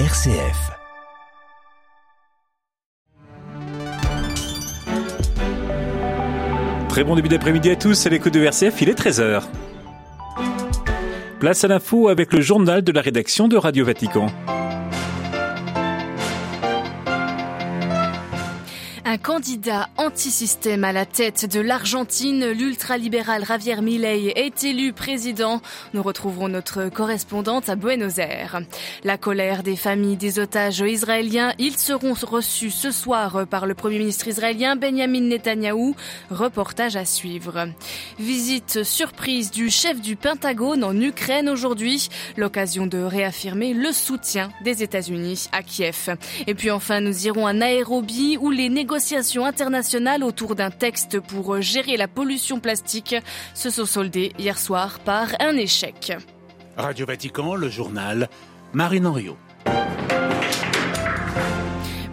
RCF. Très bon début d'après-midi à tous, c'est l'écoute de RCF, il est 13h. Place à l'info avec le journal de la rédaction de Radio Vatican. Un candidat anti-système à la tête de l'Argentine, l'ultralibéral Javier Milei est élu président. Nous retrouverons notre correspondante à Buenos Aires. La colère des familles des otages israéliens, ils seront reçus ce soir par le premier ministre israélien Benjamin Netanyahou. Reportage à suivre. Visite surprise du chef du Pentagone en Ukraine aujourd'hui. L'occasion de réaffirmer le soutien des États-Unis à Kiev. Et puis enfin, nous irons à Nairobi où les négociations négociations internationales autour d'un texte pour gérer la pollution plastique se sont soldées hier soir par un échec. Radio Vatican, le journal Marine Henriot.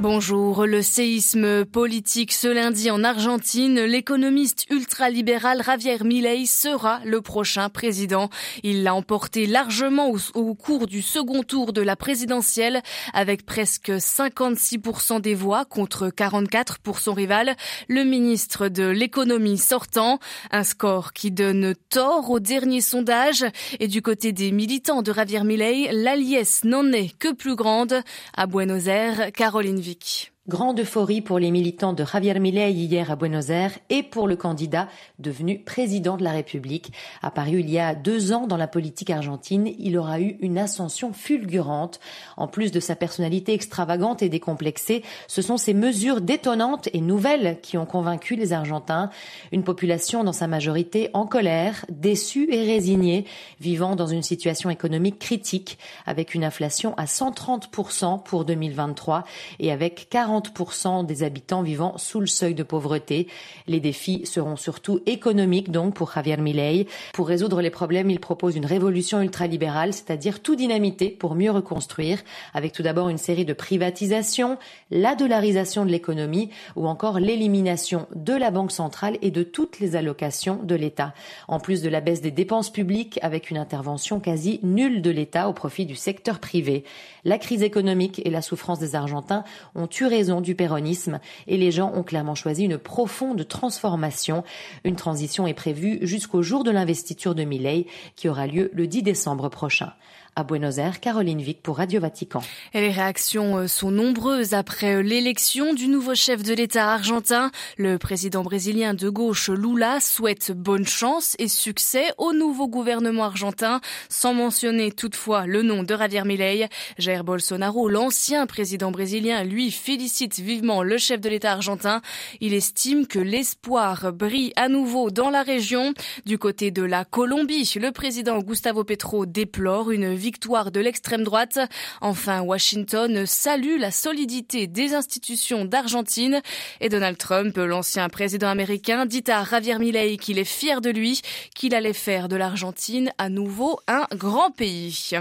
Bonjour. Le séisme politique ce lundi en Argentine, l'économiste ultralibéral Javier Milei sera le prochain président. Il l'a emporté largement au, cours du second tour de la présidentielle avec presque 56% des voix contre 44 pour son rival, le ministre de l'économie sortant. Un score qui donne tort au dernier sondage. Et du côté des militants de Javier Milei, l'alliesse n'en est que plus grande. À Buenos Aires, Caroline Vic. Grande euphorie pour les militants de Javier Milei hier à Buenos Aires et pour le candidat devenu président de la République. Apparu il y a deux ans dans la politique argentine, il aura eu une ascension fulgurante. En plus de sa personnalité extravagante et décomplexée, ce sont ses mesures détonnantes et nouvelles qui ont convaincu les Argentins. Une population dans sa majorité en colère, déçue et résignée, vivant dans une situation économique critique avec une inflation à 130% pour 2023 et avec 40 40% des habitants vivant sous le seuil de pauvreté. Les défis seront surtout économiques donc pour Javier Milei. Pour résoudre les problèmes, il propose une révolution ultralibérale, c'est-à-dire tout dynamité pour mieux reconstruire, avec tout d'abord une série de privatisations, la dollarisation de l'économie ou encore l'élimination de la Banque centrale et de toutes les allocations de l'État. En plus de la baisse des dépenses publiques avec une intervention quasi nulle de l'État au profit du secteur privé. La crise économique et la souffrance des Argentins ont eu du péronisme et les gens ont clairement choisi une profonde transformation. Une transition est prévue jusqu'au jour de l'investiture de Milei qui aura lieu le 10 décembre prochain. À Buenos Aires, Caroline Vic pour Radio Vatican. Et les réactions sont nombreuses après l'élection du nouveau chef de l'État argentin. Le président brésilien de gauche Lula souhaite bonne chance et succès au nouveau gouvernement argentin, sans mentionner toutefois le nom de Javier Milei. Jair Bolsonaro, l'ancien président brésilien, lui félicite vivement le chef de l'État argentin. Il estime que l'espoir brille à nouveau dans la région. Du côté de la Colombie, le président Gustavo Petro déplore une victoire de l'extrême droite. Enfin, Washington salue la solidité des institutions d'Argentine et Donald Trump, l'ancien président américain, dit à Javier Milei qu'il est fier de lui, qu'il allait faire de l'Argentine à nouveau un grand pays.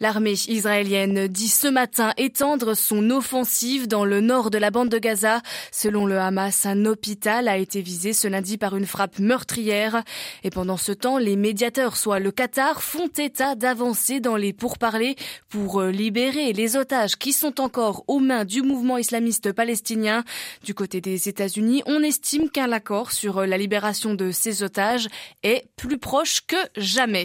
L'armée israélienne dit ce matin étendre son offensive dans le nord de la bande de Gaza. Selon le Hamas, un hôpital a été visé ce lundi par une frappe meurtrière. Et pendant ce temps, les médiateurs, soit le Qatar, font état d'avancer dans les pourparlers pour libérer les otages qui sont encore aux mains du mouvement islamiste palestinien. Du côté des États-Unis, on estime qu'un accord sur la libération de ces otages est plus proche que jamais.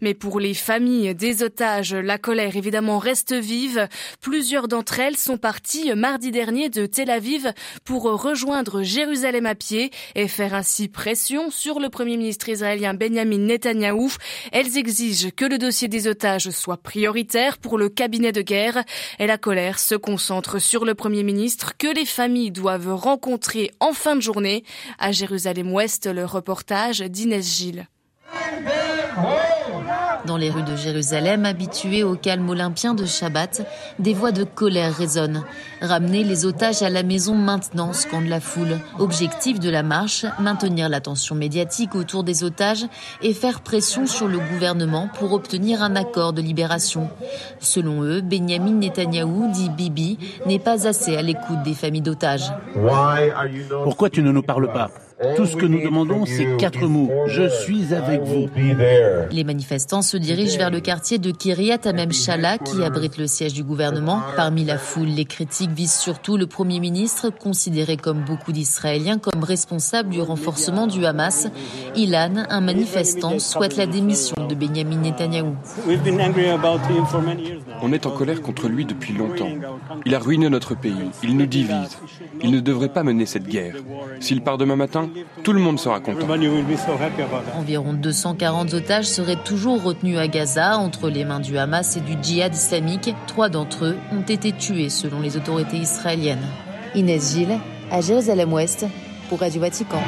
Mais pour les familles des otages, la colère évidemment reste vive. Plusieurs d'entre elles sont parties mardi dernier de Tel Aviv pour rejoindre Jérusalem à pied et faire ainsi pression sur le premier ministre israélien Benjamin Netanyahou. Elles exigent que le dossier des otages soit prioritaire pour le cabinet de guerre et la colère se concentre sur le Premier ministre que les familles doivent rencontrer en fin de journée. À Jérusalem-Ouest, le reportage d'Inès Gilles. Dans les rues de Jérusalem, habituées au calme olympien de Shabbat, des voix de colère résonnent. Ramener les otages à la maison maintenant, scande la foule. Objectif de la marche, maintenir l'attention médiatique autour des otages et faire pression sur le gouvernement pour obtenir un accord de libération. Selon eux, Benjamin Netanyahou, dit Bibi, n'est pas assez à l'écoute des familles d'otages. Pourquoi tu ne nous parles pas? Tout ce que nous demandons, c'est quatre mots. Je suis avec vous. Les manifestants se dirigent vers le quartier de Kiryat Amem Shala qui abrite le siège du gouvernement. Parmi la foule, les critiques visent surtout le Premier ministre, considéré comme beaucoup d'Israéliens comme responsable du renforcement du Hamas. Ilan, un manifestant, souhaite la démission de Benjamin Netanyahou. On est en colère contre lui depuis longtemps. Il a ruiné notre pays, il nous divise. Il ne devrait pas mener cette guerre. S'il part demain matin, tout le monde sera content. Environ 240 otages seraient toujours retenus à Gaza entre les mains du Hamas et du djihad islamique. Trois d'entre eux ont été tués selon les autorités israéliennes. Inès Gilles, à Jérusalem-Ouest, pour Radio Vatican.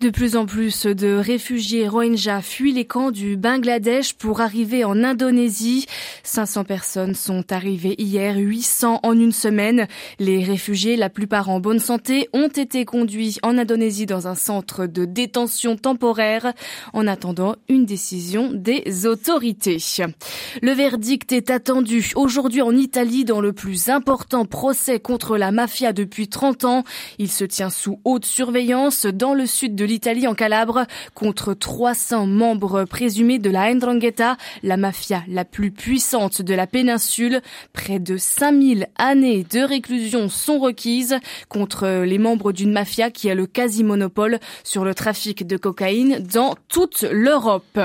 De plus en plus de réfugiés Rohingyas fuient les camps du Bangladesh pour arriver en Indonésie. 500 personnes sont arrivées hier, 800 en une semaine. Les réfugiés, la plupart en bonne santé, ont été conduits en Indonésie dans un centre de détention temporaire en attendant une décision des autorités. Le verdict est attendu aujourd'hui en Italie dans le plus important procès contre la mafia depuis 30 ans. Il se tient sous haute surveillance dans le sud de l'Italie en Calabre contre 300 membres présumés de la Ndrangheta, la mafia la plus puissante de la péninsule. Près de 5000 années de réclusion sont requises contre les membres d'une mafia qui a le quasi-monopole sur le trafic de cocaïne dans toute l'Europe.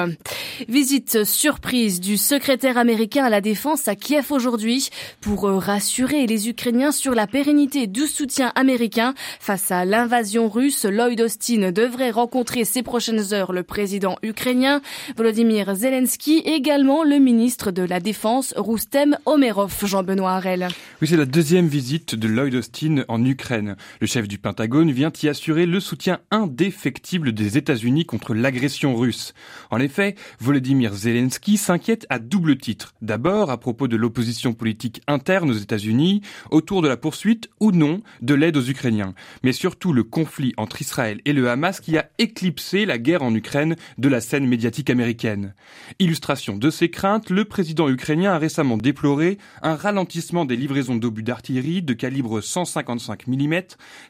Visite surprise du secrétaire américain à la défense à Kiev aujourd'hui pour rassurer les Ukrainiens sur la pérennité du soutien américain face à l'invasion russe. Lloyd Austin devrait rencontrer ces prochaines heures le président ukrainien Volodymyr Zelensky, également le ministre de la Défense Roustem Omerov. Jean-Benoît Harel. Oui, c'est la deuxième visite de Lloyd Austin en Ukraine. Le chef du Pentagone vient y assurer le soutien indéfectible des États-Unis contre l'agression russe. En effet, Volodymyr Zelensky s'inquiète à double titre. D'abord, à propos de l'opposition politique interne aux États-Unis, autour de la poursuite ou non de l'aide aux Ukrainiens. Mais surtout le conflit entre Israël et le Hamas qui a éclipsé la guerre en Ukraine de la scène médiatique américaine. Illustration de ces craintes, le président ukrainien a récemment déploré un ralentissement des livraisons d'obus d'artillerie de calibre 155 mm,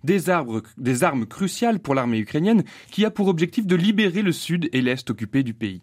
des, des armes cruciales pour l'armée ukrainienne qui a pour objectif de libérer le sud et l'est occupés du pays.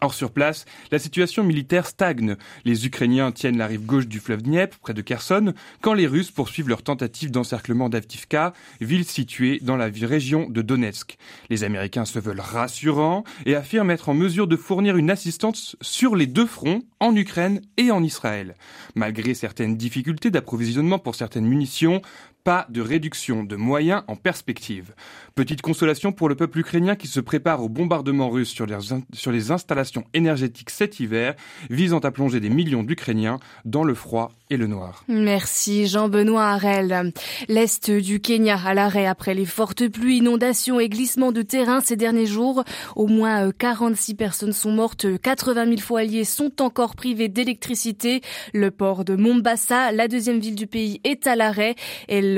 Or, sur place, la situation militaire stagne. Les Ukrainiens tiennent la rive gauche du fleuve Dniepr, près de Kherson, quand les Russes poursuivent leur tentative d'encerclement d'Avtivka, ville située dans la région de Donetsk. Les Américains se veulent rassurants et affirment être en mesure de fournir une assistance sur les deux fronts, en Ukraine et en Israël. Malgré certaines difficultés d'approvisionnement pour certaines munitions, pas de réduction de moyens en perspective. Petite consolation pour le peuple ukrainien qui se prépare au bombardement russe sur les, sur les installations énergétiques cet hiver, visant à plonger des millions d'Ukrainiens dans le froid et le noir. Merci Jean-Benoît Harel. L'Est du Kenya à l'arrêt après les fortes pluies, inondations et glissements de terrain ces derniers jours. Au moins 46 euh, personnes sont mortes, 80 000 foyers sont encore privés d'électricité. Le port de Mombasa, la deuxième ville du pays, est à l'arrêt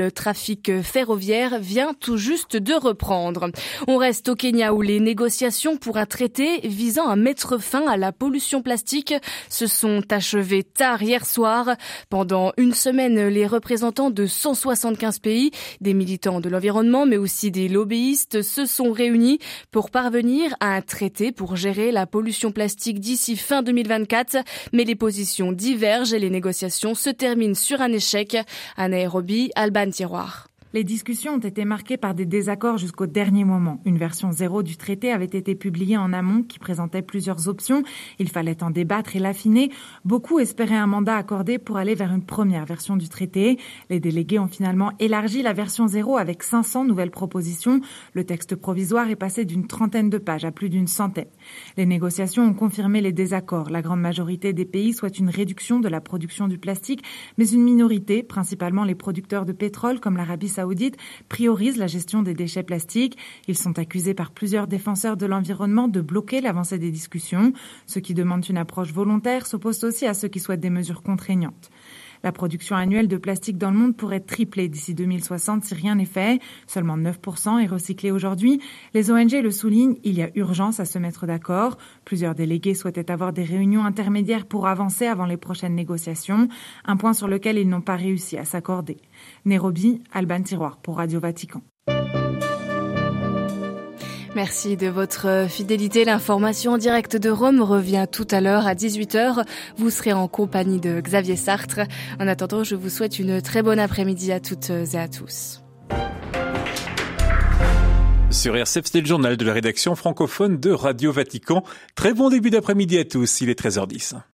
trafic ferroviaire vient tout juste de reprendre. On reste au Kenya où les négociations pour un traité visant à mettre fin à la pollution plastique se sont achevées tard hier soir. Pendant une semaine, les représentants de 175 pays, des militants de l'environnement, mais aussi des lobbyistes, se sont réunis pour parvenir à un traité pour gérer la pollution plastique d'ici fin 2024. Mais les positions divergent et les négociations se terminent sur un échec. À Nairobi, Alban Tiroir. Les discussions ont été marquées par des désaccords jusqu'au dernier moment. Une version zéro du traité avait été publiée en amont qui présentait plusieurs options. Il fallait en débattre et l'affiner. Beaucoup espéraient un mandat accordé pour aller vers une première version du traité. Les délégués ont finalement élargi la version zéro avec 500 nouvelles propositions. Le texte provisoire est passé d'une trentaine de pages à plus d'une centaine. Les négociations ont confirmé les désaccords. La grande majorité des pays souhaitent une réduction de la production du plastique, mais une minorité, principalement les producteurs de pétrole comme l'Arabie saoudite, saoudite priorise la gestion des déchets plastiques. Ils sont accusés par plusieurs défenseurs de l'environnement de bloquer l'avancée des discussions. Ceux qui demandent une approche volontaire s'opposent aussi à ceux qui souhaitent des mesures contraignantes. La production annuelle de plastique dans le monde pourrait tripler d'ici 2060 si rien n'est fait. Seulement 9% est recyclé aujourd'hui. Les ONG le soulignent, il y a urgence à se mettre d'accord. Plusieurs délégués souhaitaient avoir des réunions intermédiaires pour avancer avant les prochaines négociations, un point sur lequel ils n'ont pas réussi à s'accorder. Nairobi, Alban Tiroir pour Radio Vatican. Merci de votre fidélité. L'information en direct de Rome revient tout à l'heure à 18h. Vous serez en compagnie de Xavier Sartre. En attendant, je vous souhaite une très bonne après-midi à toutes et à tous. Sur RCF, c'était le journal de la rédaction francophone de Radio Vatican. Très bon début d'après-midi à tous, il est 13h10.